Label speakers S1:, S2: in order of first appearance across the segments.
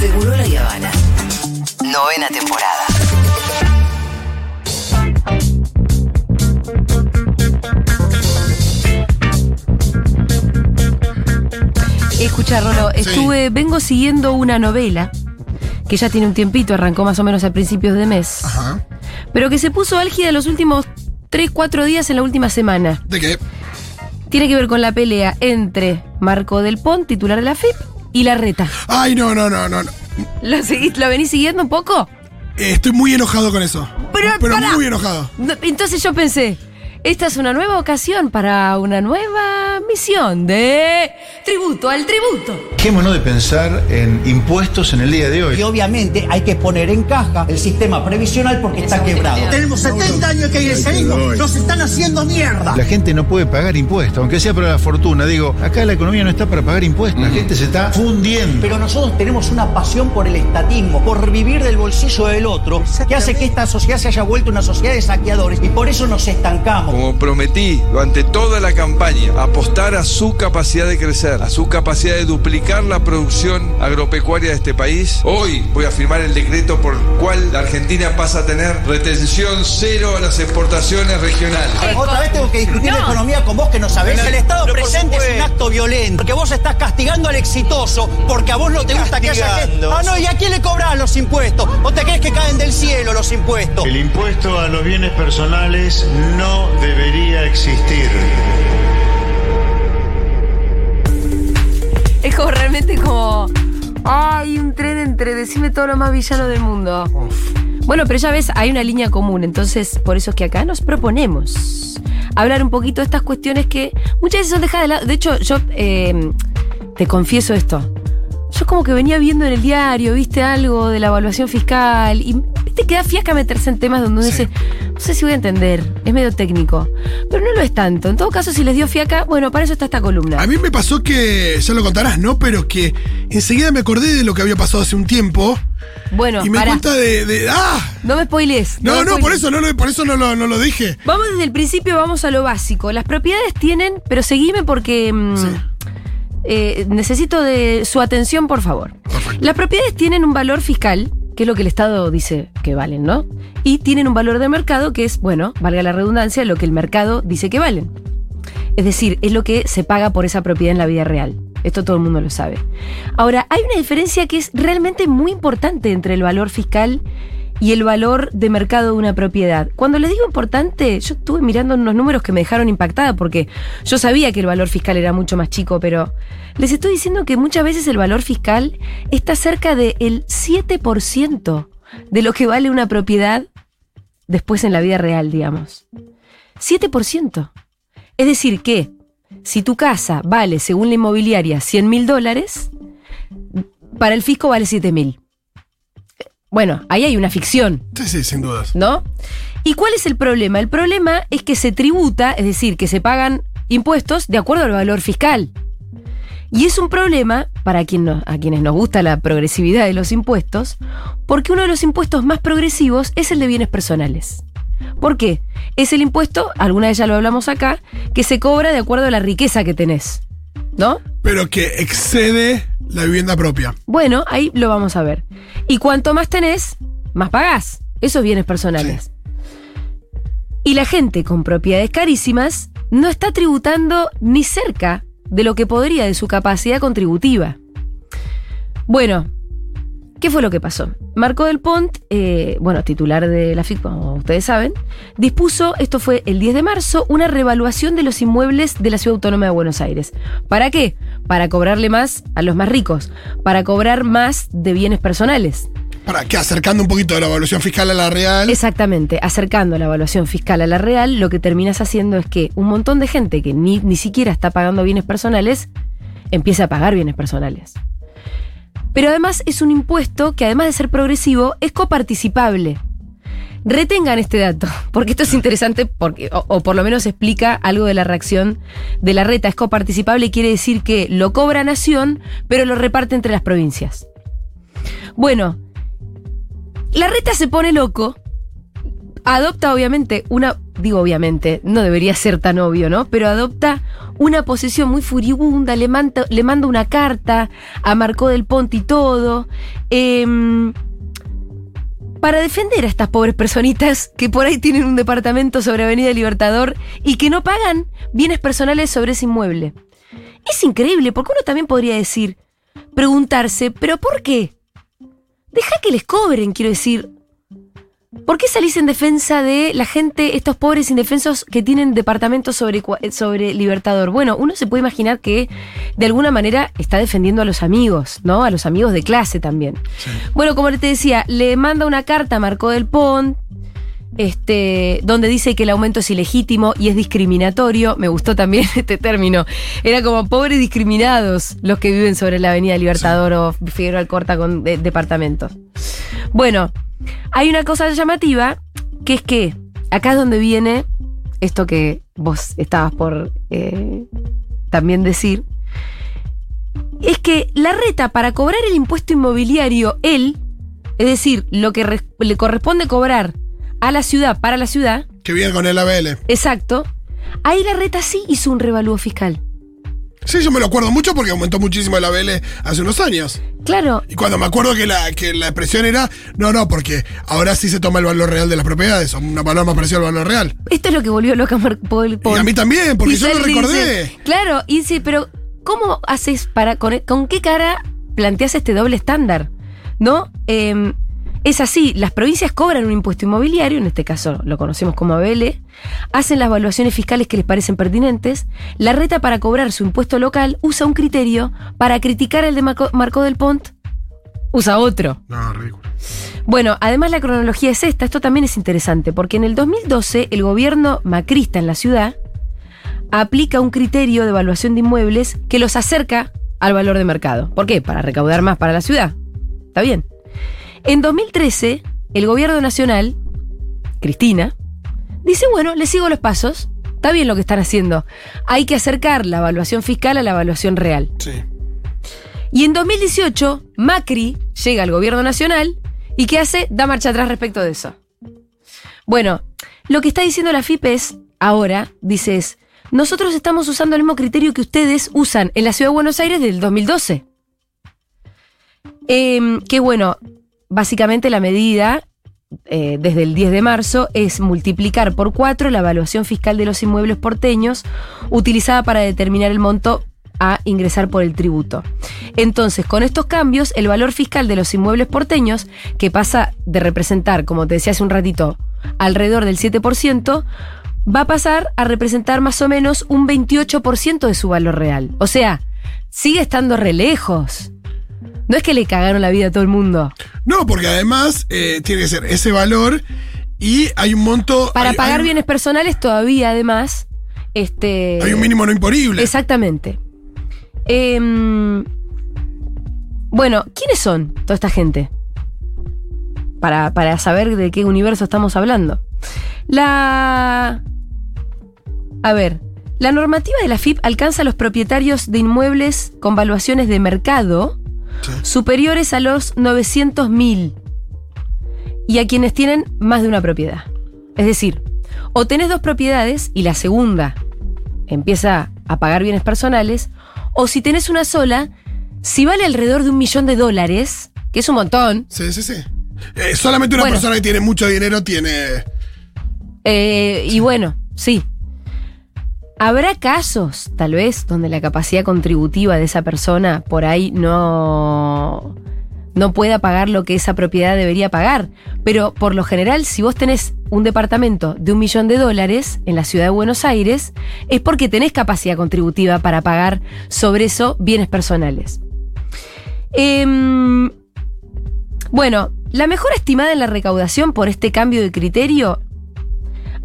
S1: Seguro la Habana. Novena temporada.
S2: Escucha, Rolo, estuve, vengo siguiendo una novela que ya tiene un tiempito, arrancó más o menos a principios de mes,
S3: Ajá.
S2: pero que se puso álgida los últimos 3, 4 días en la última semana.
S3: ¿De qué?
S2: Tiene que ver con la pelea entre Marco Del Pont, titular de la FIP, y la reta.
S3: Ay, no, no, no, no. no.
S2: ¿Lo, seguís, ¿Lo venís siguiendo un poco?
S3: Eh, Estoy muy enojado con eso.
S2: Pero,
S3: Pero
S2: pará.
S3: muy enojado.
S2: No, Entonces yo pensé, esta es una nueva ocasión para una nueva misión de tributo al tributo.
S4: Dejémonos de pensar en impuestos en el día de
S5: Y
S4: hoy.
S5: obviamente hay que poner en caja el sistema previsional porque está quebrado. Tenemos 70 años que seguimos, nos están haciendo mierda.
S4: La gente no puede pagar impuestos, aunque sea para la fortuna. Digo, acá la economía no está para pagar impuestos. La gente se está fundiendo.
S5: Pero nosotros tenemos una pasión por el estatismo, por vivir del bolsillo del otro, que hace que esta sociedad se haya vuelto una sociedad de saqueadores y por eso nos estancamos.
S6: Como prometí durante toda la campaña, apostar a su capacidad de crecer, a su capacidad de duplicar la producción agropecuaria de este país, hoy voy a firmar el decreto por el cual la Argentina pasa a tener retención cero a las exportaciones regionales.
S5: Otra vez tengo que discutir de economía con vos que no sabés. El Estado presente es un acto violento, porque vos estás castigando al exitoso, porque a vos no te gusta que haya gente. Ah, no, ¿y a quién le cobrás los impuestos? ¿O te crees que caen del cielo los impuestos?
S4: El impuesto a los bienes personales no existir.
S2: Es como realmente como. Hay un tren entre decime todo lo más villano del mundo. Bueno, pero ya ves, hay una línea común, entonces por eso es que acá nos proponemos hablar un poquito de estas cuestiones que muchas veces son dejadas de lado. De hecho, yo eh, te confieso esto. Yo como que venía viendo en el diario, viste algo de la evaluación fiscal y viste que da fiaca meterse en temas donde uno dice, no sé si voy a entender, es medio técnico, pero no lo es tanto. En todo caso, si les dio fiaca, bueno, para eso está esta columna.
S3: A mí me pasó que, ya lo contarás, ¿no? Pero que enseguida me acordé de lo que había pasado hace un tiempo
S2: Bueno,
S3: y me di
S2: pará.
S3: cuenta de, de- ¡Ah!
S2: No me spoilees.
S3: No, no, por eso no, lo- por eso no lo, no lo dije.
S2: Vamos desde el principio, vamos a lo básico. Las propiedades tienen, pero seguime porque mm,
S3: Sí.
S2: eh, necesito de su atención, por favor.
S3: Perfecto.
S2: Las propiedades tienen un valor fiscal, que es lo que el Estado dice que valen, ¿no? Y tienen un valor de mercado, que es, bueno, valga la redundancia, lo que el mercado dice que valen. Es decir, es lo que se paga por esa propiedad en la vida real. Esto todo el mundo lo sabe. Ahora, hay una diferencia que es realmente muy importante entre el valor fiscal el valor de mercado de una propiedad. Cuando les digo importante, yo estuve mirando unos números que me dejaron impactada porque yo sabía que el valor fiscal era mucho más chico, pero les estoy diciendo que muchas veces el valor fiscal está cerca del 7% de lo que vale una propiedad después en la vida real, digamos. 7%. Es decir, que si tu casa vale, según la inmobiliaria, 100 mil dólares, para el fisco vale 7 mil. Bueno, ahí hay una ficción,
S3: Sí, sí, sin dudas.
S2: ¿no? ¿Y cuál es el problema? El problema es que se tributa, es decir, que se pagan impuestos de acuerdo al valor fiscal. Y es un problema para quien no- a quienes nos gusta la progresividad de los impuestos, porque uno de los impuestos más progresivos es el de bienes personales. ¿Por qué? Es el impuesto, alguna vez ya lo hablamos acá, que se cobra de acuerdo a la riqueza que tenés. ¿No?
S3: Pero que excede la vivienda propia.
S2: Bueno, ahí lo vamos a ver. Y cuanto más tenés, más pagás. Esos bienes personales. Y la gente con propiedades carísimas no está tributando ni cerca de lo que podría de su capacidad contributiva. Bueno, ¿qué fue lo que pasó? Marco del Pont, eh, bueno, titular de la FIC, como ustedes saben, dispuso, esto fue el 10 de marzo, una revaluación de los inmuebles de la Ciudad Autónoma de Buenos Aires. ¿Para qué? Para cobrarle más a los más ricos, para cobrar más de bienes personales.
S3: Para que acercando un poquito de la evaluación fiscal a la real.
S2: Exactamente, acercando la evaluación fiscal a la real, lo que terminas haciendo es que un montón de gente que ni, ni siquiera está pagando bienes personales, empieza a pagar bienes personales. Pero además es un impuesto que además de ser progresivo, es coparticipable. Retengan este dato, porque esto es interesante porque, o, o por lo menos explica algo de la reacción de la reta. Es coparticipable quiere decir que lo cobra Nación, pero lo reparte entre las provincias. Bueno, la reta se pone loco, adopta obviamente una, digo obviamente, no debería ser tan obvio, ¿no? Pero adopta una posición muy furibunda, le manda, le manda una carta a Marcó del Ponte y todo. em, para defender a estas pobres personitas que por ahí tienen un departamento sobre Avenida Libertador y que no pagan bienes personales sobre ese inmueble. Es increíble, porque uno también podría decir, preguntarse, ¿pero por qué? Deja que les cobren, quiero decir. ¿Por qué salís en defensa de la gente, estos pobres indefensos que tienen departamentos sobre, Libertador? Bueno, uno se puede imaginar que de alguna manera está defendiendo a los amigos, ¿no? A los amigos de clase también. Bueno, como te decía, le manda una carta a Marco del Pont, este, donde dice que el aumento es ilegítimo y es discriminatorio. Me gustó también este término. Era como pobres discriminados los que viven sobre la Avenida Libertador o Figueroa Alcorta con de- departamentos. Bueno, hay una cosa llamativa que es que acá es donde viene esto que vos estabas por eh, también decir. Es que la reta para cobrar el impuesto inmobiliario, él, es decir, lo que le corresponde cobrar a la ciudad para la ciudad,
S3: Que viene con el ABL.
S2: exacto, ahí la reta sí hizo un revalúo fiscal.
S3: Sí, yo me lo acuerdo mucho porque aumentó muchísimo el ABL hace unos años.
S2: Claro,
S3: Y cuando me acuerdo que la, que la expresión era, no, no, porque ahora sí se toma el valor real de las propiedades, o un valor más parecido al valor real.
S2: esto es lo que volvió loca a Mar- Paul-.
S3: Y a mí también, porque yo lo recordé.
S2: dice, claro, y dice, pero ¿cómo haces para, con, con qué cara planteas este doble estándar? ¿No? Eh, es así, las provincias cobran un impuesto inmobiliario, en este caso lo conocemos como ABL, hacen las evaluaciones fiscales que les parecen pertinentes, la reta para cobrar su impuesto local usa un criterio, para criticar el de Marco, Marco del Pont, usa otro.
S3: No, ridículo.
S2: Bueno, además la cronología es esta, esto también es interesante, porque en el 2012 el gobierno macrista en la ciudad aplica un criterio de evaluación de inmuebles que los acerca al valor de mercado. ¿Por qué? Para recaudar más para la ciudad. Está bien. En 2013, el gobierno nacional, Cristina, dice, bueno, le sigo los pasos. Está bien lo que están haciendo. Hay que acercar la evaluación fiscal a la evaluación real.
S3: Sí.
S2: Y en 2018, Macri llega al gobierno nacional y ¿qué hace? Da marcha atrás respecto de eso. Bueno, lo que está diciendo la FIP es, ahora, dice es, nosotros estamos usando el mismo criterio que ustedes usan en la Ciudad de Buenos Aires del 2012. Em, que bueno, básicamente la medida eh, desde el 10 de marzo es multiplicar por cuatro la evaluación fiscal de los inmuebles porteños utilizada para determinar el monto a ingresar por el tributo. Entonces, con estos cambios, el valor fiscal de los inmuebles porteños, que pasa de representar, como te decía hace un ratito, alrededor del 7%, va a pasar a representar más o menos un 28% de su valor real. O sea, sigue estando re lejos. No es que le cagaron la vida a todo el mundo.
S3: No, porque además eh, tiene que ser ese valor y hay un monto.
S2: Para
S3: hay-
S2: pagar
S3: hay-
S2: bienes personales todavía, además, este...
S3: Hay un mínimo no imponible.
S2: Exactamente. Em, bueno, ¿quiénes son toda esta gente? Para, para saber de qué universo estamos hablando. La. A ver. La normativa de la FIP alcanza a los propietarios de inmuebles con valuaciones de mercado
S3: Sí.
S2: superiores a los 900.000 y a quienes tienen más de una propiedad. Es decir, o tenés dos propiedades y la segunda empieza a pagar bienes personales, o si tenés una sola, si vale alrededor de un millón de dólares, que es un montón,
S3: Sí, sí, sí. Eh, solamente una
S2: Bueno.
S3: persona que tiene mucho dinero tiene.
S2: eh, y bueno, sí. Habrá casos, tal vez, donde la capacidad contributiva de esa persona por ahí no, no pueda pagar lo que esa propiedad debería pagar. Pero por lo general, si vos tenés un departamento de un millón de dólares en la ciudad de Buenos Aires, es porque tenés capacidad contributiva para pagar sobre eso bienes personales. Em, bueno, la mejor estimada en la recaudación por este cambio de criterio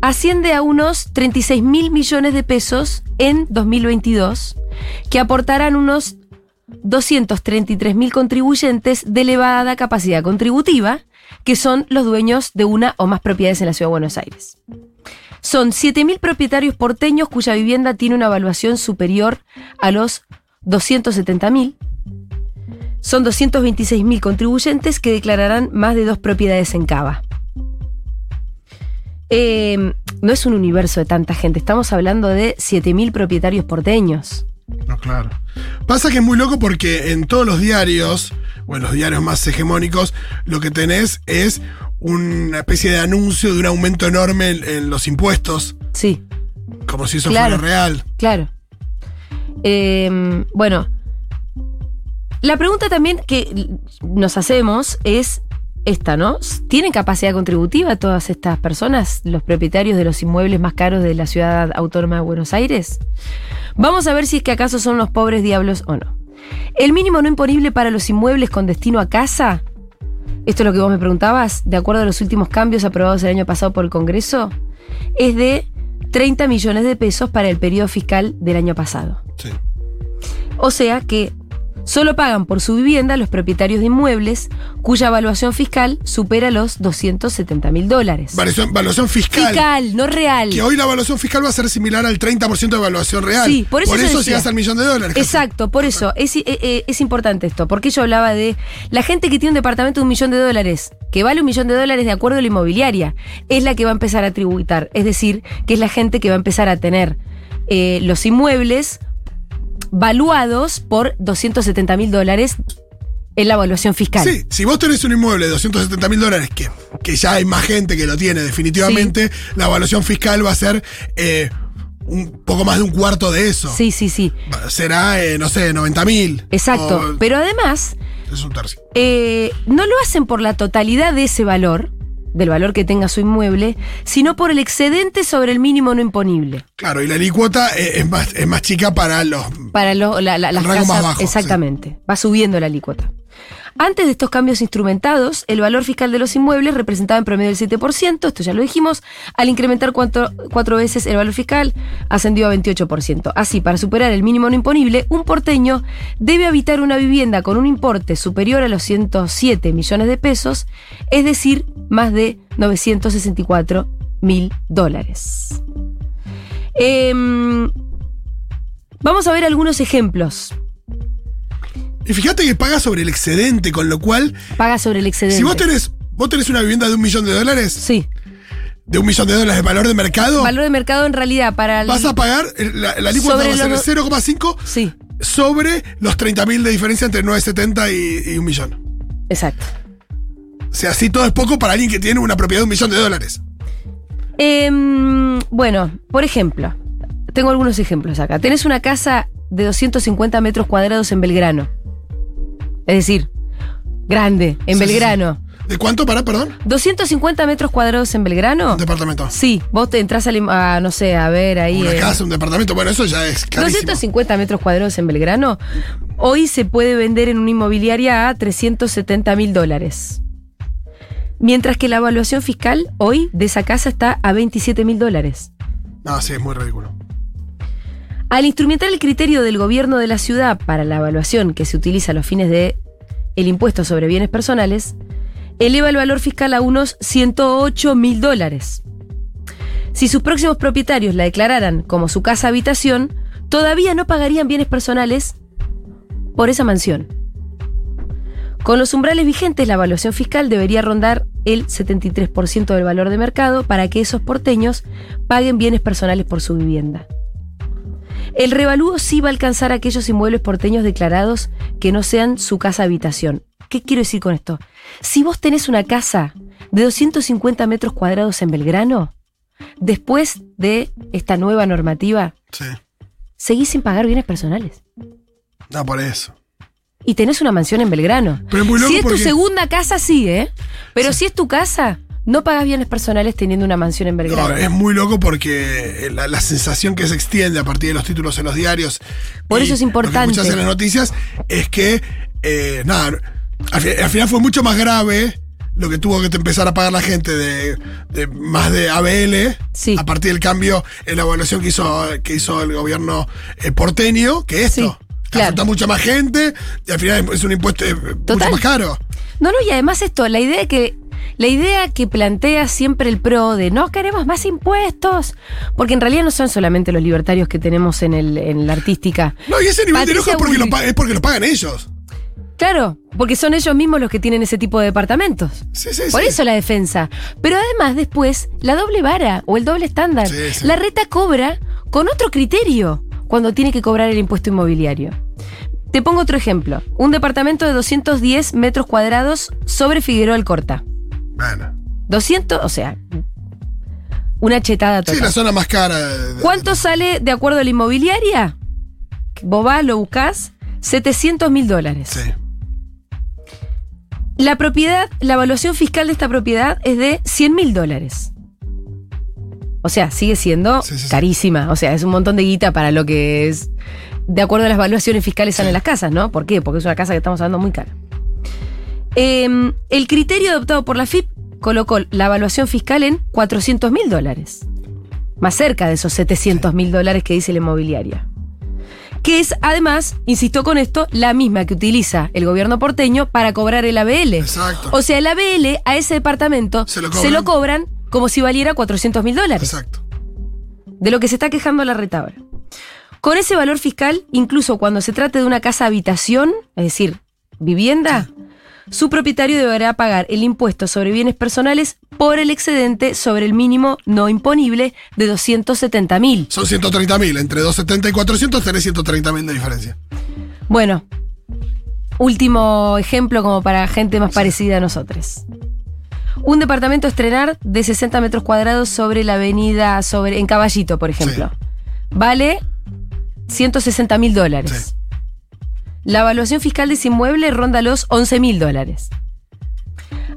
S2: asciende a unos 36 mil millones de pesos en 2022, que aportarán unos 233 mil contribuyentes de elevada capacidad contributiva, que son los dueños de una o más propiedades en la Ciudad de Buenos Aires. Son 7.000 propietarios porteños cuya vivienda tiene una evaluación superior a los 270.000. Son 226.000 contribuyentes que declararán más de dos propiedades en Cava. Eh, no es un universo de tanta gente, estamos hablando de 7.000 propietarios porteños.
S3: No, claro. Pasa que es muy loco porque en todos los diarios, o en los diarios más hegemónicos, lo que tenés es una especie de anuncio de un aumento enorme en, en los impuestos,
S2: Sí,
S3: como si eso
S2: Claro.
S3: fuera real.
S2: claro. Eh, bueno, la pregunta también que nos hacemos es esta, ¿no? ¿Tienen capacidad contributiva todas estas personas, los propietarios de los inmuebles más caros de la ciudad autónoma de Buenos Aires? Vamos a ver si es que acaso son los pobres diablos o no. El mínimo no imponible para los inmuebles con destino a casa, esto es lo que vos me preguntabas, de acuerdo a los últimos cambios aprobados el año pasado por el Congreso, es de 30 millones de pesos para el periodo fiscal del año pasado.
S3: Sí.
S2: O sea que solo pagan por su vivienda los propietarios de inmuebles cuya evaluación fiscal supera los 270 mil dólares.
S3: Valuación, valuación fiscal.
S2: Fiscal, no real.
S3: Que hoy la evaluación fiscal va a ser similar al 30% de evaluación real.
S2: Sí, por eso yo decía.
S3: llegas al millón de dólares. casi.
S2: Exacto, por eso es, eh, eh, es importante esto, porque yo hablaba de la gente que tiene un departamento de un millón de dólares, que vale un millón de dólares de acuerdo a la inmobiliaria, es la que va a empezar a tributar, es decir, que es la gente que va a empezar a tener eh, los inmuebles valuados por 270 mil dólares en la evaluación fiscal.
S3: Sí, si vos tenés un inmueble de 270 mil dólares, que, que ya hay más gente que lo tiene definitivamente, la evaluación fiscal va a ser eh, un poco más de un cuarto de eso.
S2: sí, sí. sí.
S3: Será, eh, no sé, 90 mil.
S2: Exacto. Pero además,
S3: Es un tercio.
S2: eh, no lo hacen por la totalidad de ese valor, del valor que tenga su inmueble, sino por el excedente sobre el mínimo no imponible.
S3: Claro, y la alícuota eh, es, más, es más chica para los.
S2: Para lo- la- la- las
S3: más
S2: casas-
S3: bajo,
S2: exactamente. Va subiendo la alícuota. Antes de estos cambios instrumentados, el valor fiscal de los inmuebles representaba en promedio el 7%, esto ya lo dijimos, al incrementar cuatro, cuatro veces el valor fiscal, ascendió a 28%. Así, para superar el mínimo no imponible, un porteño debe habitar una vivienda con un importe superior a los 107 millones de pesos, es decir, más de 964 mil dólares. Em, vamos a ver algunos ejemplos.
S3: Y fíjate que paga sobre el excedente, con lo cual,
S2: Paga sobre el excedente.
S3: si vos tenés, vos tenés una vivienda de un millón de dólares,
S2: Sí.
S3: de un millón de dólares de valor de mercado,
S2: Valor de mercado en realidad para el.
S3: vas a pagar, la, la alícuota va a ser
S2: los-
S3: 0,5
S2: Sí,
S3: sobre los 30 mil de diferencia entre 970 y, y un millón.
S2: exacto.
S3: O sea, así todo es poco para alguien que tiene una propiedad de un millón de dólares.
S2: Em, bueno, por ejemplo, tengo algunos ejemplos acá. Tenés una casa de 250 metros cuadrados en Belgrano. Es decir, grande, en
S3: Sí, sí,
S2: Belgrano.
S3: ¿De cuánto para, perdón?
S2: 250 metros cuadrados en Belgrano.
S3: Un departamento.
S2: Sí, vos te entras im- a, no sé, a ver ahí.
S3: Una
S2: eh,
S3: casa, un departamento. Bueno, eso ya es carísimo.
S2: 250 metros cuadrados en Belgrano, hoy se puede vender en una inmobiliaria a 370 mil dólares. Mientras que la evaluación fiscal hoy de esa casa está a 27 mil dólares.
S3: No, sí, es muy ridículo.
S2: Al instrumentar el criterio del gobierno de la ciudad para la evaluación que se utiliza a los fines de el impuesto sobre bienes personales, eleva el valor fiscal a unos 108 mil dólares. Si sus próximos propietarios la declararan como su casa habitación, todavía no pagarían bienes personales por esa mansión. Con los umbrales vigentes, la evaluación fiscal debería rondar el 73% del valor de mercado para que esos porteños paguen bienes personales por su vivienda. El revalúo sí va a alcanzar a aquellos inmuebles porteños declarados que no sean su casa habitación. ¿Qué quiero decir con esto? Si vos tenés una casa de 250 metros cuadrados en Belgrano, después de esta nueva normativa,
S3: Sí.
S2: seguís sin pagar bienes personales.
S3: No, por eso.
S2: Y tenés una mansión en Belgrano.
S3: Pero es muy loco
S2: si es
S3: porque-
S2: tu segunda casa, sí, ¿eh? Pero si es tu casa, no pagas bienes personales teniendo una mansión en Belgrano.
S3: No, es muy loco porque la, la sensación que se extiende a partir de los títulos en los diarios.
S2: Por eso es
S3: Lo
S2: importante.
S3: que escuchás en las noticias es que, eh, nada, al, fi- al final fue mucho más grave lo que tuvo que empezar a pagar la gente de, de más de ABL
S2: Sí.
S3: a partir del cambio en la evaluación que hizo, que hizo el gobierno eh, porteño que esto.
S2: Sí,
S3: Que
S2: claro.
S3: afecta mucha más gente y al final es un impuesto eh, mucho más caro.
S2: No, no, y además esto, la idea que. La idea que plantea siempre el PRO de no queremos más impuestos, porque en realidad no son solamente los libertarios que tenemos en, el, en la artística.
S3: No, y ese nivel de enojo es porque, lo,
S2: Bullrich.
S3: pa- es porque lo pagan ellos.
S2: Claro, porque son ellos mismos los que tienen ese tipo de departamentos.
S3: Sí, sí,
S2: Por
S3: sí.
S2: eso la defensa. Pero además después, la doble vara o el doble estándar. La reta cobra con otro criterio cuando tiene que cobrar el impuesto inmobiliario. Te pongo otro ejemplo. Un departamento de 210 metros cuadrados sobre Figueroa Alcorta.
S3: Bueno.
S2: 200, o sea, una chetada
S3: Sí,
S2: total.
S3: la zona más cara. de- de-
S2: ¿Cuánto sale de acuerdo a la inmobiliaria? Vos vas, lo buscás, 700 mil dólares.
S3: Sí.
S2: La propiedad, la evaluación fiscal de esta propiedad es de 100 mil dólares. O sea, sigue siendo
S3: Sí, sí, sí.
S2: carísima. O sea, es un montón de guita para lo que es. De acuerdo a las evaluaciones fiscales salen las casas, ¿no? ¿Por qué? Porque es una casa que estamos hablando muy cara. Em, el criterio adoptado por la FIP colocó la evaluación fiscal en 400 mil dólares. Más cerca de esos 700 mil dólares que dice la inmobiliaria que es además, insisto con esto, la misma que utiliza el gobierno porteño para cobrar el ABL.
S3: Exacto.
S2: O sea, el ABL a ese departamento
S3: Se lo
S2: se lo
S3: cobran.
S2: como si valiera 400 mil dólares.
S3: Exacto.
S2: De lo que se está quejando la reta ahora. Con ese valor fiscal, incluso cuando se trate de una casa habitación, es decir, vivienda, su propietario deberá pagar el impuesto sobre bienes personales por el excedente sobre el mínimo no imponible de 270 mil.
S3: Son 130 mil. Entre 270 y 400 tenés 130 mil de diferencia.
S2: Bueno, último ejemplo como para gente más parecida a nosotros. Un departamento a estrenar de 60 metros cuadrados sobre la avenida, sobre, en Caballito, por ejemplo. Vale 160 mil dólares.
S3: Sí.
S2: La evaluación fiscal de ese inmueble ronda los 11 mil dólares.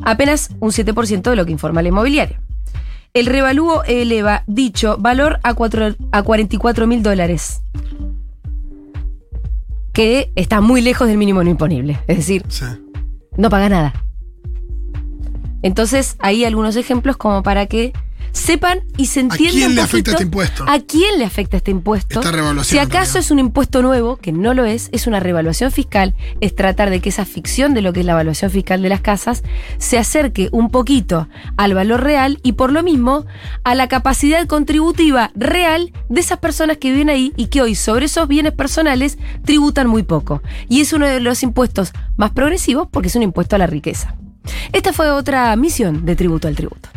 S2: Apenas un 7% de lo que informa la inmobiliaria. El revalúo eleva dicho valor a, cuatro- a 44 mil dólares. Que está muy lejos del mínimo no imponible. Es decir,
S3: Sí.
S2: no paga nada. Entonces, hay algunos ejemplos como para que sepan y se entienda.
S3: quién
S2: un
S3: le afecta este impuesto?
S2: ¿A quién le afecta este impuesto?
S3: Esta revaluación,
S2: Si acaso
S3: realidad.
S2: es un impuesto nuevo, que no lo es, es una revaluación fiscal, es tratar de que esa ficción de lo que es la evaluación fiscal de las casas se acerque un poquito al valor real y por lo mismo a la capacidad contributiva real de esas personas que viven ahí y que hoy sobre esos bienes personales tributan muy poco. Y es uno de los impuestos más progresivos porque es un impuesto a la riqueza. Esta fue otra misión de Tributo al Tributo.